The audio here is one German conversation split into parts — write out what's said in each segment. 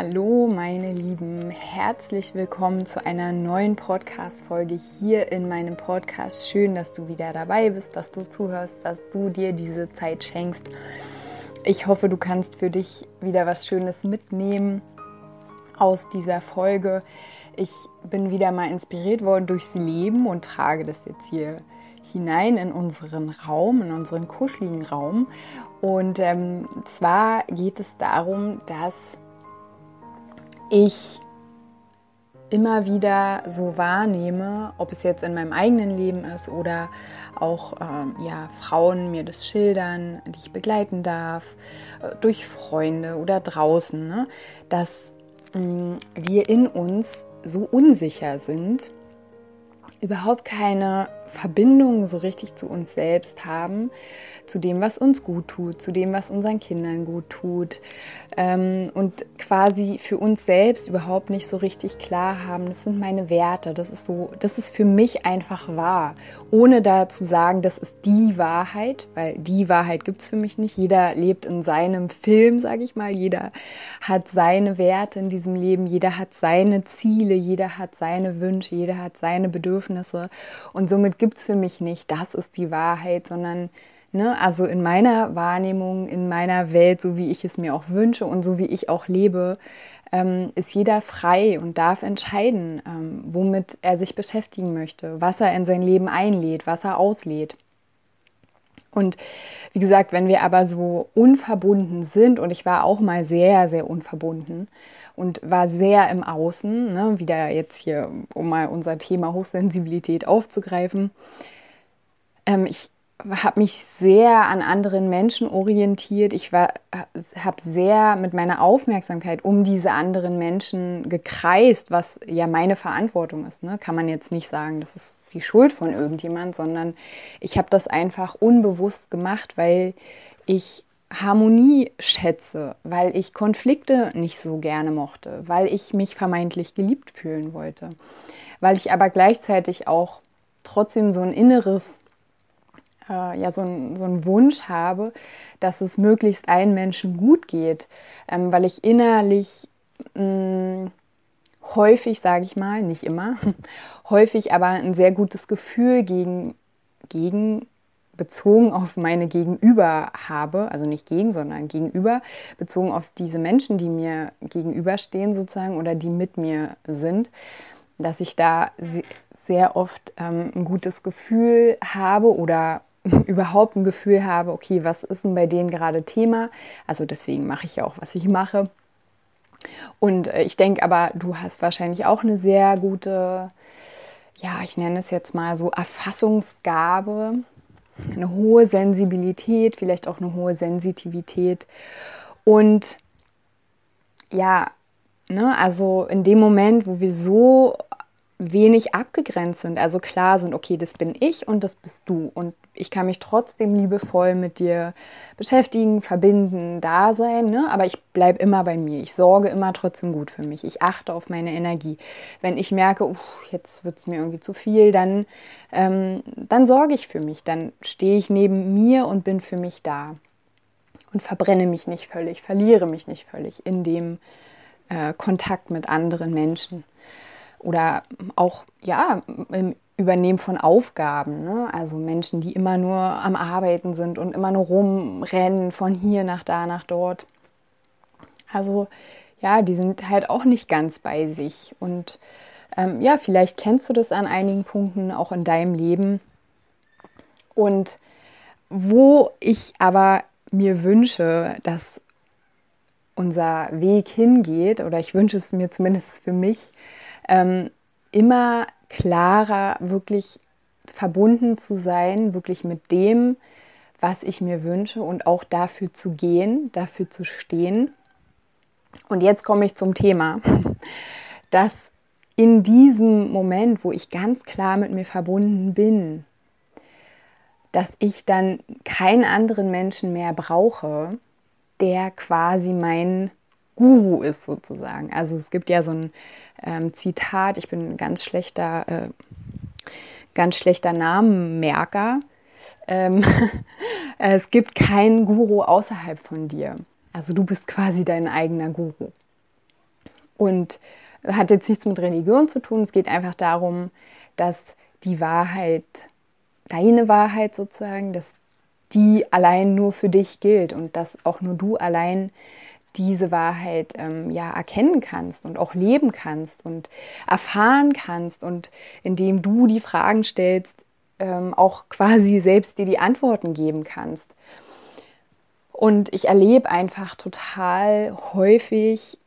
Hallo meine Lieben, herzlich willkommen zu einer neuen Podcast-Folge hier in meinem Podcast. Schön, dass du wieder dabei bist, dass du zuhörst, dass du dir diese Zeit schenkst. Ich hoffe, du kannst für dich wieder was Schönes mitnehmen aus dieser Folge. Ich bin wieder mal inspiriert worden durchs Leben und trage das jetzt hier hinein in unseren Raum, in unseren kuscheligen Raum. Und ähm, zwar geht es darum, dass ich immer wieder so wahrnehme, ob es jetzt in meinem eigenen Leben ist oder auch ähm, ja, Frauen mir das schildern, die ich begleiten darf, äh, durch Freunde oder draußen, ne, dass mh, mm, wir in uns so unsicher sind, überhaupt keine Verbindung so richtig zu uns selbst haben, zu dem, was uns gut tut, zu dem, was unseren Kindern gut tut ähm, und quasi für uns selbst überhaupt nicht so richtig klar haben, das sind meine Werte, das ist so, das ist für mich einfach wahr, ohne da zu sagen, das ist die Wahrheit, weil die Wahrheit gibt es für mich nicht. Jeder lebt in seinem Film, sage ich mal, jeder hat seine Werte in diesem Leben, jeder hat seine Ziele, jeder hat seine Wünsche, jeder hat seine Bedürfnisse. Und somit gibt es für mich nicht, das ist die Wahrheit, sondern ne, also in meiner Wahrnehmung, in meiner Welt, so wie ich es mir auch wünsche und so wie ich auch lebe, ähm, ist jeder frei und darf entscheiden, ähm, womit er sich beschäftigen möchte, was er in sein Leben einlädt, was er auslädt. Und wie gesagt, wenn wir aber so unverbunden sind, und ich war auch mal sehr, sehr unverbunden und war sehr im Außen, ne, wieder jetzt hier, um mal unser Thema Hochsensibilität aufzugreifen, ähm, ich habe mich sehr an anderen Menschen orientiert. Ich habe sehr mit meiner Aufmerksamkeit um diese anderen Menschen gekreist, was ja meine Verantwortung ist. Ne? Kann man jetzt nicht sagen, das ist die Schuld von irgendjemand, sondern ich habe das einfach unbewusst gemacht, weil ich Harmonie schätze, weil ich Konflikte nicht so gerne mochte, weil ich mich vermeintlich geliebt fühlen wollte, weil ich aber gleichzeitig auch trotzdem so ein inneres äh, ja so, ein, so einen Wunsch habe, dass es möglichst allen Menschen gut geht, ähm, weil ich innerlich mh, mm, häufig, sage ich mal, nicht immer, häufig aber ein sehr gutes Gefühl gegen, gegen bezogen auf meine Gegenüber habe, also nicht gegen, sondern gegenüber, bezogen auf diese Menschen, die mir gegenüberstehen sozusagen oder die mit mir sind, dass ich da sehr oft ähm, ein gutes Gefühl habe oder überhaupt ein Gefühl habe, okay, was ist denn bei denen gerade Thema? Also deswegen mache ich ja auch, was ich mache. Und äh, ich denke aber, du hast wahrscheinlich auch eine sehr gute, ja, ich nenne es jetzt mal so Erfassungsgabe, eine hohe Sensibilität, vielleicht auch eine hohe Sensitivität. Und ja, ne, also in dem Moment, wo wir so wenig abgegrenzt sind, also klar sind, okay, das bin ich und das bist du und ich kann mich trotzdem liebevoll mit dir beschäftigen, verbinden, da sein, ne? aber ich bleibe immer bei mir. Ich sorge immer trotzdem gut für mich. Ich achte auf meine Energie. Wenn ich merke, uh, jetzt wird es mir irgendwie zu viel, dann, ähm, dann sorge ich für mich. Dann stehe ich neben mir und bin für mich da und verbrenne mich nicht völlig, verliere mich nicht völlig in dem äh, Kontakt mit anderen Menschen oder auch ja im Übernehmen von Aufgaben. Ne? Also Menschen, die immer nur am Arbeiten sind und immer nur rumrennen von hier nach da nach dort. Also ja, die sind halt auch nicht ganz bei sich. Und ähm, ja, vielleicht kennst du das an einigen Punkten auch in deinem Leben. Und wo ich aber mir wünsche, dass unser Weg hingeht, oder ich wünsche es mir zumindest für mich, ähm, immer klarer wirklich verbunden zu sein, wirklich mit dem, was ich mir wünsche und auch dafür zu gehen, dafür zu stehen. Und jetzt komme ich zum Thema, dass in diesem Moment, wo ich ganz klar mit mir verbunden bin, dass ich dann keinen anderen Menschen mehr brauche, der quasi mein Guru ist sozusagen. Also es gibt ja so ein ähm, Zitat, ich bin ein ganz schlechter, äh, ganz schlechter Namenmerker. Ähm, es gibt keinen Guru außerhalb von dir. Also du bist quasi dein eigener Guru. Und hat jetzt nichts mit Religion zu tun. Es geht einfach darum, dass die Wahrheit, deine Wahrheit sozusagen, dass die allein nur für dich gilt und dass auch nur du allein diese Wahrheit ähm, ja erkennen kannst und auch leben kannst und erfahren kannst und indem du die Fragen stellst, ähm, auch quasi selbst dir die Antworten geben kannst. Und ich erlebe einfach total häufig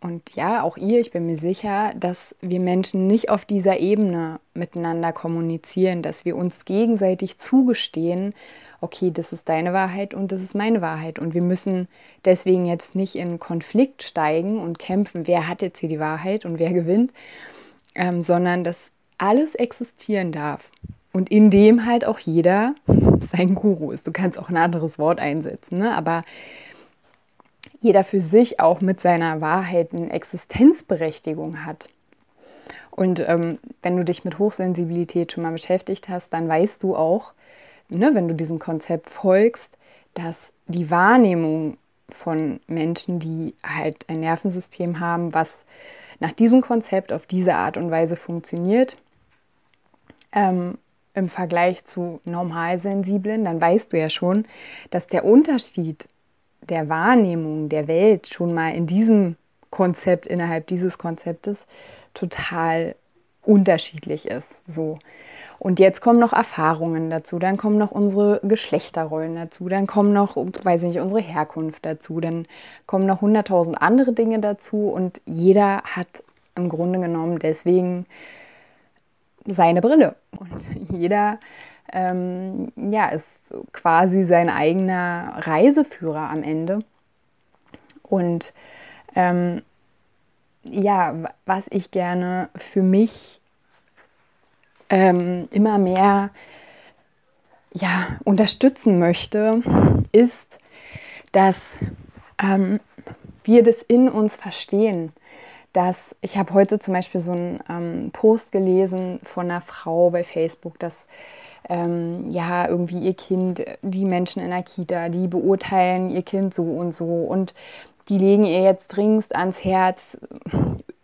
und ja, auch ihr, ich bin mir sicher, dass wir Menschen nicht auf dieser Ebene miteinander kommunizieren, dass wir uns gegenseitig zugestehen, okay, das ist deine Wahrheit und das ist meine Wahrheit. Und wir müssen deswegen jetzt nicht in Konflikt steigen und kämpfen, wer hat jetzt hier die Wahrheit und wer gewinnt, ähm, sondern dass alles existieren darf. Und in dem halt auch jeder sein Guru ist. Du kannst auch ein anderes Wort einsetzen, ne? aber jeder für sich auch mit seiner Wahrheit eine Existenzberechtigung hat. Und ähm, wenn du dich mit Hochsensibilität schon mal beschäftigt hast, dann weißt du auch, ne, wenn du diesem Konzept folgst, dass die Wahrnehmung von Menschen, die halt ein Nervensystem haben, was nach diesem Konzept auf diese Art und Weise funktioniert, ähm, im Vergleich zu Normalsensiblen, dann weißt du ja schon, dass der Unterschied der Wahrnehmung der Welt schon mal in diesem Konzept, innerhalb dieses Konzeptes, total unterschiedlich ist. So. Und jetzt kommen noch Erfahrungen dazu, dann kommen noch unsere Geschlechterrollen dazu, dann kommen noch, weiß ich nicht, unsere Herkunft dazu, dann kommen noch hunderttausend andere Dinge dazu und jeder hat im Grunde genommen deswegen seine Brille. Und jeder ähm, ja, ist quasi sein eigener Reiseführer am Ende. Und ähm, ja, was ich gerne für mich ähm, immer mehr ja, unterstützen möchte, ist, dass ähm, wir das in uns verstehen. Dass ich habe heute zum Beispiel so einen ähm, Post gelesen von einer Frau bei Facebook, dass ähm, ja, irgendwie ihr Kind, die Menschen in der Kita, die beurteilen ihr Kind so und so und die legen ihr jetzt dringend ans Herz,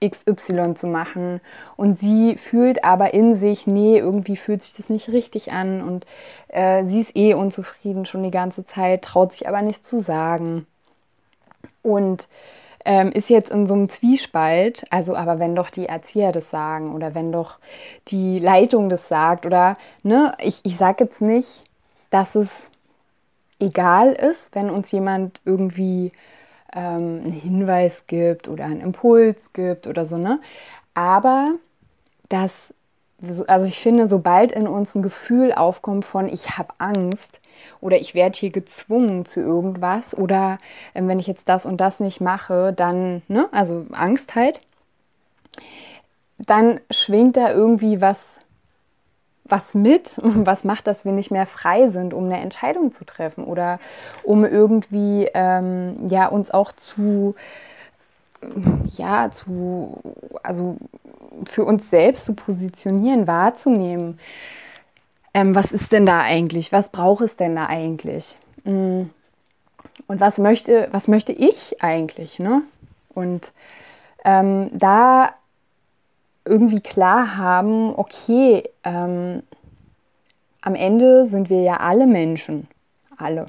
XY zu machen. Und sie fühlt aber in sich, nee, irgendwie fühlt sich das nicht richtig an und äh, sie ist eh unzufrieden schon die ganze Zeit, traut sich aber nicht zu sagen. Und ähm, ist jetzt in so einem Zwiespalt, also aber wenn doch die Erzieher das sagen oder wenn doch die Leitung das sagt oder, ne, ich, ich sage jetzt nicht, dass es egal ist, wenn uns jemand irgendwie ähm, einen Hinweis gibt oder einen Impuls gibt oder so, ne, aber dass also ich finde, sobald in uns ein Gefühl aufkommt von, ich habe Angst oder ich werde hier gezwungen zu irgendwas oder äh, wenn ich jetzt das und das nicht mache, dann, ne, also Angst halt, dann schwingt da irgendwie was, was mit, was macht, dass wir nicht mehr frei sind, um eine Entscheidung zu treffen oder um irgendwie ähm, ja, uns auch zu ja, zu, also für uns selbst zu positionieren, wahrzunehmen. Ähm, was ist denn da eigentlich? Was braucht es denn da eigentlich? Mm. Und was möchte, was möchte ich eigentlich? Ne? Und ähm, da irgendwie klar haben, okay, ähm, am Ende sind wir ja alle Menschen, alle.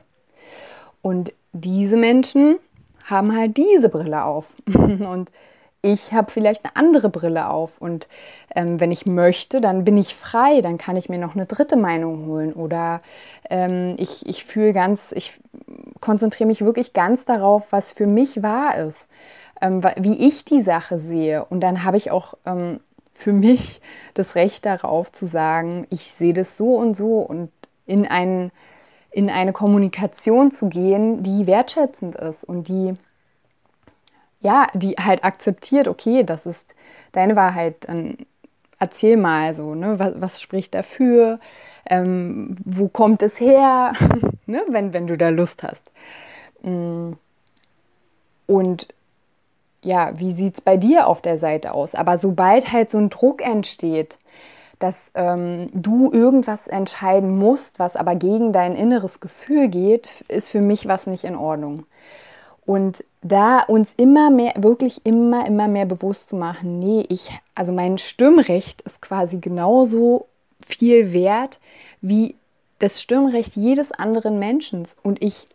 Und diese Menschen haben halt diese Brille auf. Und ich habe vielleicht eine andere Brille auf. Und ähm, wenn ich möchte, dann bin ich frei, dann kann ich mir noch eine dritte Meinung holen. Oder ähm, ich, ich fühle ganz, ich konzentriere mich wirklich ganz darauf, was für mich wahr ist, ähm, wie ich die Sache sehe. Und dann habe ich auch ähm, für mich das Recht darauf zu sagen, ich sehe das so und so und in einen in eine Kommunikation zu gehen, die wertschätzend ist und die ja, die halt akzeptiert, okay, das ist deine Wahrheit, dann erzähl mal so, ne, was, was spricht dafür, ähm, wo kommt es her, ne, wenn, wenn du da Lust hast. Mm. Und ja, wie sieht es bei dir auf der Seite aus? Aber sobald halt so ein Druck entsteht, dass ähm, du irgendwas entscheiden musst, was aber gegen dein inneres Gefühl geht, ist für mich was nicht in Ordnung. Und da uns immer mehr, wirklich immer, immer mehr bewusst zu machen, nee, ich, also mein Stimmrecht ist quasi genauso viel wert wie das Stimmrecht jedes anderen Menschen. Und ich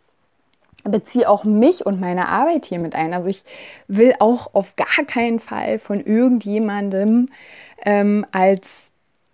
beziehe auch mich und meine Arbeit hier mit ein. Also ich will auch auf gar keinen Fall von irgendjemandem ähm, als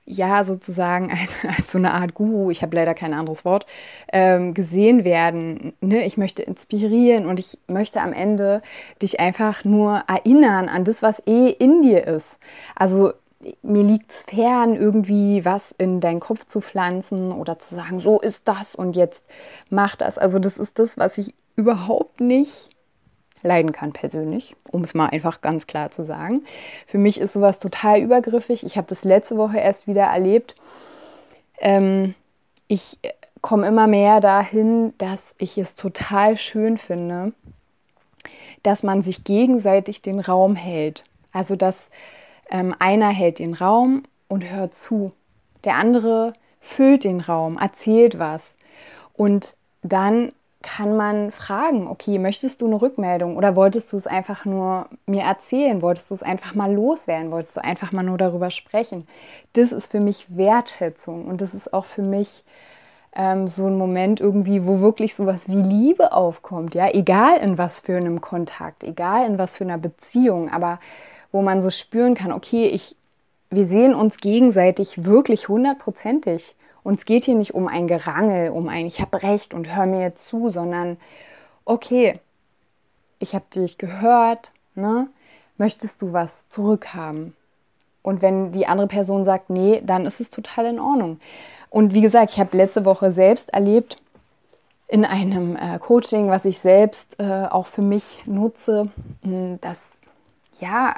ja sozusagen als, als, so eine Art Guru, ich habe leider kein anderes Wort, ähm, gesehen werden. Ne? Ich möchte inspirieren und ich möchte am Ende dich einfach nur erinnern an das, was eh in dir ist. Also mir liegt es fern, irgendwie was in deinen Kopf zu pflanzen oder zu sagen, so ist das und jetzt mach das. Also das ist das, was ich überhaupt nicht leiden kann persönlich, um es mal einfach ganz klar zu sagen. Für mich ist sowas total übergriffig. Ich habe das letzte Woche erst wieder erlebt. Ähm, ich komme immer mehr dahin, dass ich es total schön finde, dass man sich gegenseitig den Raum hält. Also dass ähm, einer hält den Raum und hört zu. Der andere füllt den Raum, erzählt was. Und dann kann man fragen, okay, möchtest du eine Rückmeldung oder wolltest du es einfach nur mir erzählen? Wolltest du es einfach mal loswerden? Wolltest du einfach mal nur darüber sprechen? Das ist für mich Wertschätzung und das ist auch für mich ähm, so ein Moment irgendwie, wo wirklich sowas wie Liebe aufkommt, ja, egal in was für einem Kontakt, egal in was für einer Beziehung, aber wo man so spüren kann, okay, ich, wir sehen uns gegenseitig wirklich hundertprozentig uns geht hier nicht um ein Gerangel, um ein Ich habe recht und hör mir zu, sondern okay, ich habe dich gehört, ne? möchtest du was zurückhaben? Und wenn die andere Person sagt, nee, dann ist es total in Ordnung. Und wie gesagt, ich habe letzte Woche selbst erlebt, in einem äh, Coaching, was ich selbst äh, auch für mich nutze, dass ja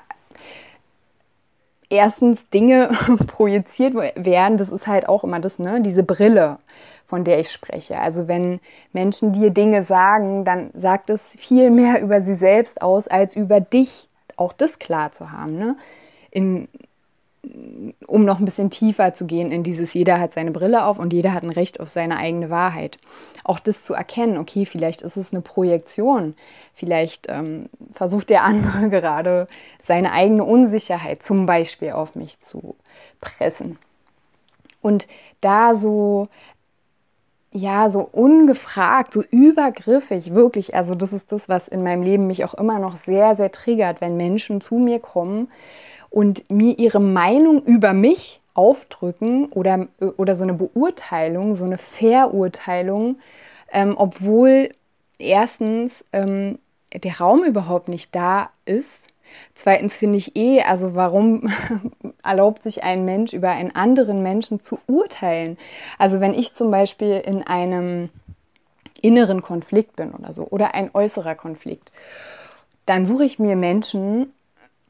erstens Dinge projiziert werden, das ist halt auch immer das, ne, diese Brille, von der ich spreche. Also wenn Menschen dir Dinge sagen, dann sagt es viel mehr über sie selbst aus als über dich. Auch das klar zu haben. Ne? In, um noch ein bisschen tiefer zu gehen in dieses, jeder hat seine Brille auf und jeder hat ein Recht auf seine eigene Wahrheit. Auch das zu erkennen, okay, vielleicht ist es eine Projektion, vielleicht ähm, versucht der andere gerade seine eigene Unsicherheit zum Beispiel auf mich zu pressen. Und da so, ja, so ungefragt, so übergriffig, wirklich, also das ist das, was in meinem Leben mich auch immer noch sehr, sehr triggert, wenn Menschen zu mir kommen, und mir ihre Meinung über mich aufdrücken oder, oder so eine Beurteilung, so eine Verurteilung, ähm, obwohl erstens ähm, der Raum überhaupt nicht da ist. Zweitens finde ich eh, also warum erlaubt sich ein Mensch über einen anderen Menschen zu urteilen? Also wenn ich zum Beispiel in einem inneren Konflikt bin oder so oder ein äußerer Konflikt, dann suche ich mir Menschen,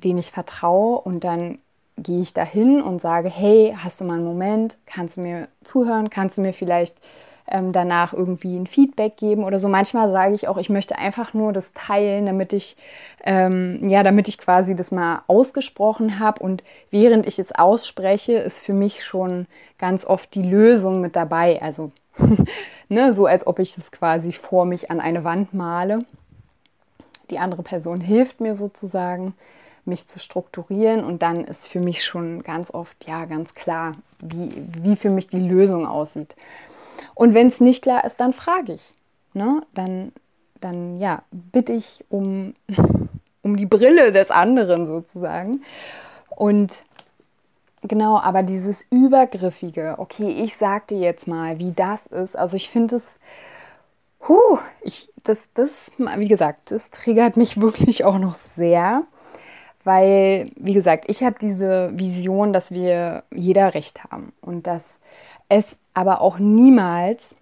denen ich vertraue und dann gehe ich dahin und sage, hey, hast du mal einen Moment, kannst du mir zuhören, kannst du mir vielleicht ähm, danach irgendwie ein Feedback geben oder so. Manchmal sage ich auch, ich möchte einfach nur das teilen, damit ich ähm, ja, damit ich quasi das mal ausgesprochen habe und während ich es ausspreche, ist für mich schon ganz oft die Lösung mit dabei. Also ne, so als ob ich es quasi vor mich an eine Wand male. Die andere Person hilft mir sozusagen mich zu strukturieren und dann ist für mich schon ganz oft ja ganz klar, wie, wie für mich die Lösung aussieht. Und wenn es nicht klar ist, dann frage ich. Ne? Dann, dann ja, bitte ich um, um die Brille des anderen sozusagen. Und genau, aber dieses Übergriffige, okay, ich sagte jetzt mal, wie das ist. Also ich finde es, huh, ich, das, das, wie gesagt, das triggert mich wirklich auch noch sehr weil, wie gesagt, ich habe diese Vision, dass wir jeder Recht haben und dass es aber auch niemals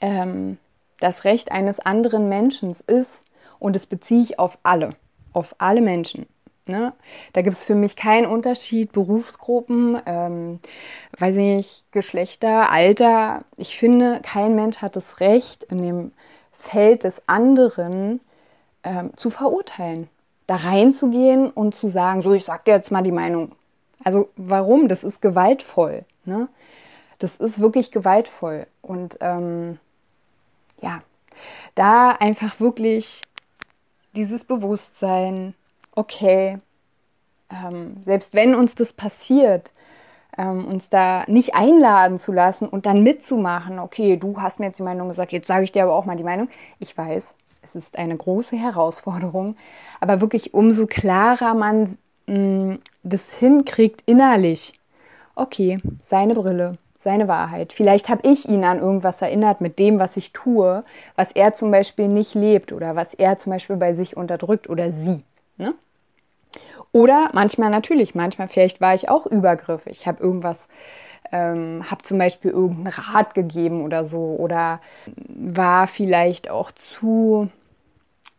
ähm, das Recht eines anderen Menschen ist, Und das beziehe ich auf alle, auf alle Menschen. Ne? Da gibt es für mich keinen Unterschied, Berufsgruppen, ähm, weiß nicht, Geschlechter, Alter. Ich finde, kein Mensch hat das Recht, in dem Feld des anderen ähm, zu verurteilen. Da reinzugehen und zu sagen, so, ich sag dir jetzt mal die Meinung. Also warum? Das ist gewaltvoll. Ne? Das ist wirklich gewaltvoll. Und ähm, ja, da einfach wirklich dieses Bewusstsein, okay, ähm, selbst wenn uns das passiert, ähm, uns da nicht einladen zu lassen und dann mitzumachen, okay, du hast mir jetzt die Meinung gesagt, jetzt sage ich dir aber auch mal die Meinung. Ich weiß, es ist eine große Herausforderung, aber wirklich umso klarer man mh, mm, das hinkriegt innerlich. Okay, seine Brille, seine Wahrheit. Vielleicht habe ich ihn an irgendwas erinnert mit dem, was ich tue, was er zum Beispiel nicht lebt oder was er zum Beispiel bei sich unterdrückt oder sie. Ne? Oder manchmal natürlich, manchmal vielleicht war ich auch übergriffig. Ich habe irgendwas, ähm, habe zum Beispiel irgendeinen Rat gegeben oder so oder war vielleicht auch zu,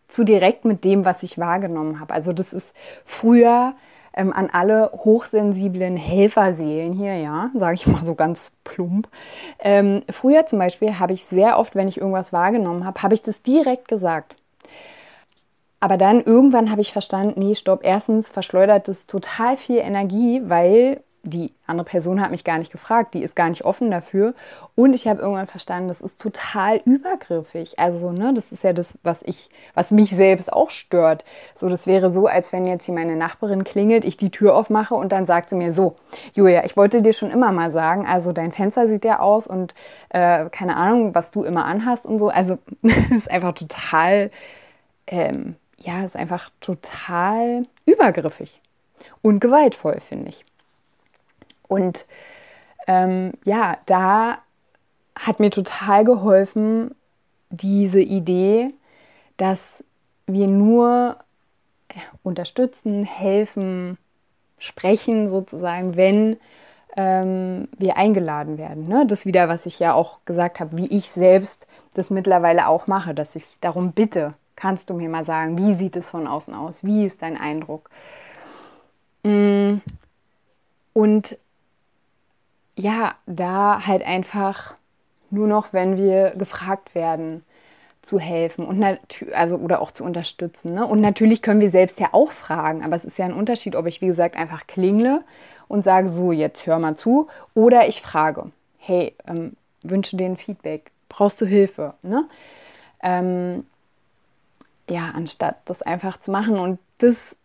zu direkt mit dem, was ich wahrgenommen habe. Also das ist früher ähm, an alle hochsensiblen Helferseelen hier, ja, sage ich mal so ganz plump. Ähm, früher zum Beispiel habe ich sehr oft, wenn ich irgendwas wahrgenommen habe, habe ich das direkt gesagt. Aber dann irgendwann habe ich verstanden, nee, stopp, erstens verschleudert das total viel Energie, weil die andere Person hat mich gar nicht gefragt, die ist gar nicht offen dafür. Und ich habe irgendwann verstanden, das ist total übergriffig. Also, ne, das ist ja das, was ich, was mich selbst auch stört. So, das wäre so, als wenn jetzt hier meine Nachbarin klingelt, ich die Tür aufmache und dann sagt sie mir so, Julia, ich wollte dir schon immer mal sagen, also dein Fenster sieht ja aus und äh, keine Ahnung, was du immer anhast und so. Also, ist einfach total, ähm, ja, ist einfach total übergriffig und gewaltvoll, finde ich. Und ähm, ja, da hat mir total geholfen diese Idee, dass wir nur äh, unterstützen, helfen, sprechen sozusagen, wenn ähm, wir eingeladen werden. Ne? Das wieder, was ich ja auch gesagt habe, wie ich selbst das mittlerweile auch mache, dass ich darum bitte, kannst du mir mal sagen, wie sieht es von außen aus? Wie ist dein Eindruck? Mm. Und ja, da halt einfach nur noch, wenn wir gefragt werden, zu helfen und also oder auch zu unterstützen. Ne? Und natürlich können wir selbst ja auch fragen, aber es ist ja ein Unterschied, ob ich wie gesagt einfach klingle und sage so jetzt hör mal zu oder ich frage, hey ähm, wünsche dir ein Feedback, brauchst du Hilfe? Ne? Ähm, ja, anstatt das einfach zu machen und das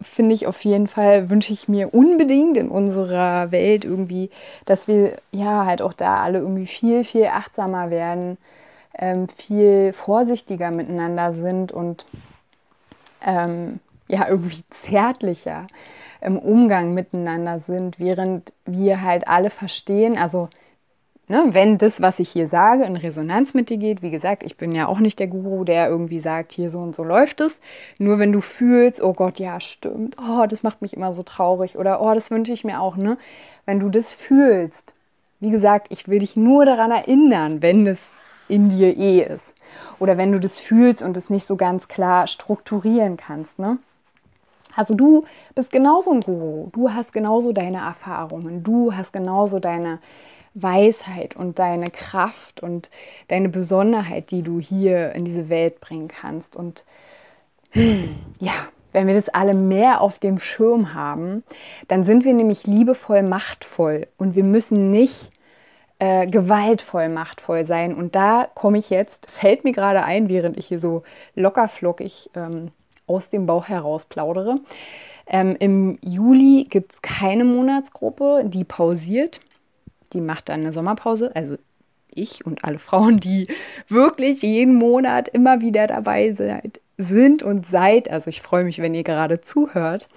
finde ich auf jeden Fall, wünsche ich mir unbedingt in unserer Welt irgendwie, dass wir ja halt auch da alle irgendwie viel, viel achtsamer werden, ähm, viel vorsichtiger miteinander sind und ähm, ja irgendwie zärtlicher im Umgang miteinander sind, während wir halt alle verstehen, also Ne, wenn das, was ich hier sage, in Resonanz mit dir geht, wie gesagt, ich bin ja auch nicht der Guru, der irgendwie sagt, hier so und so läuft es. Nur wenn du fühlst, oh Gott, ja, stimmt, oh, das macht mich immer so traurig oder oh, das wünsche ich mir auch, ne? Wenn du das fühlst, wie gesagt, ich will dich nur daran erinnern, wenn es in dir eh ist. Oder wenn du das fühlst und es nicht so ganz klar strukturieren kannst, ne? Also du bist genauso ein Guru, du hast genauso deine Erfahrungen, du hast genauso deine Weisheit und deine Kraft und deine Besonderheit, die du hier in diese Welt bringen kannst. Und hm, ja, wenn wir das alle mehr auf dem Schirm haben, dann sind wir nämlich liebevoll machtvoll und wir müssen nicht äh, gewaltvoll machtvoll sein. Und da komme ich jetzt, fällt mir gerade ein, während ich hier so lockerflockig ähm, aus dem Bauch heraus plaudere. Ähm, Im Juli gibt es keine Monatsgruppe, die pausiert die macht dann eine Sommerpause. Also ich und alle Frauen, die wirklich jeden Monat immer wieder dabei seid, sind und seid. Also ich freue mich, wenn ihr gerade zuhört.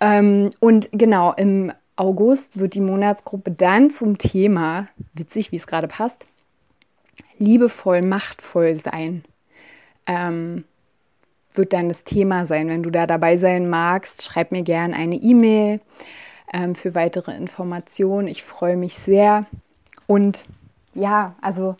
Ähm, und genau, im August wird die Monatsgruppe dann zum Thema, witzig, wie es gerade passt, liebevoll, machtvoll sein. Ähm, wird dann das Thema sein. Wenn du da dabei sein magst, schreib mir gerne eine E-Mail ähm, für weitere Informationen. Ich freue mich sehr. Und ja, also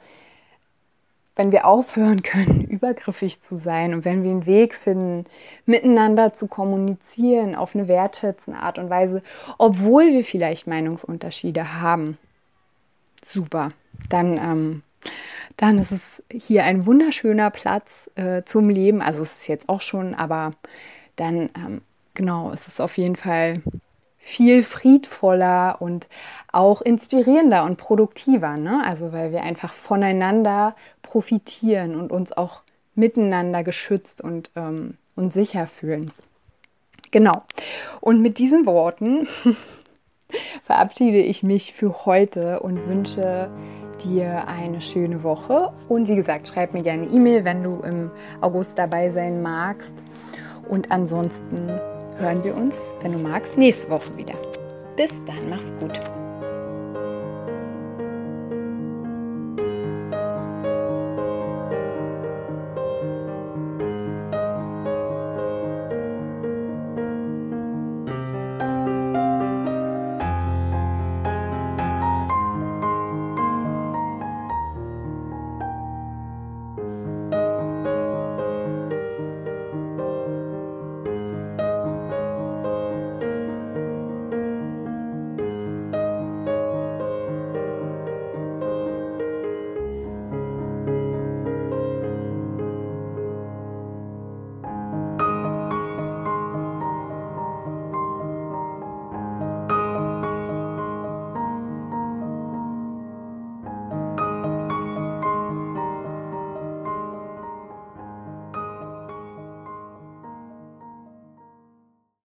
wenn wir aufhören können, übergriffig zu sein und wenn wir einen Weg finden, miteinander zu kommunizieren auf eine wertschätzende Art und Weise, obwohl wir vielleicht Meinungsunterschiede haben, super. Dann, ähm, dann ist es hier ein wunderschöner Platz äh, zum Leben. Also es ist jetzt auch schon, aber dann, ähm, genau, es ist auf jeden Fall viel friedvoller und auch inspirierender und produktiver. Ne? Also weil wir einfach voneinander profitieren und uns auch miteinander geschützt und, ähm, und sicher fühlen. Genau. Und mit diesen Worten verabschiede ich mich für heute und wünsche dir eine schöne Woche. Und wie gesagt, schreib mir gerne E-Mail, wenn du im August dabei sein magst. Und ansonsten hören wir uns, wenn du magst, nächste Woche wieder. Bis dann, mach's gut.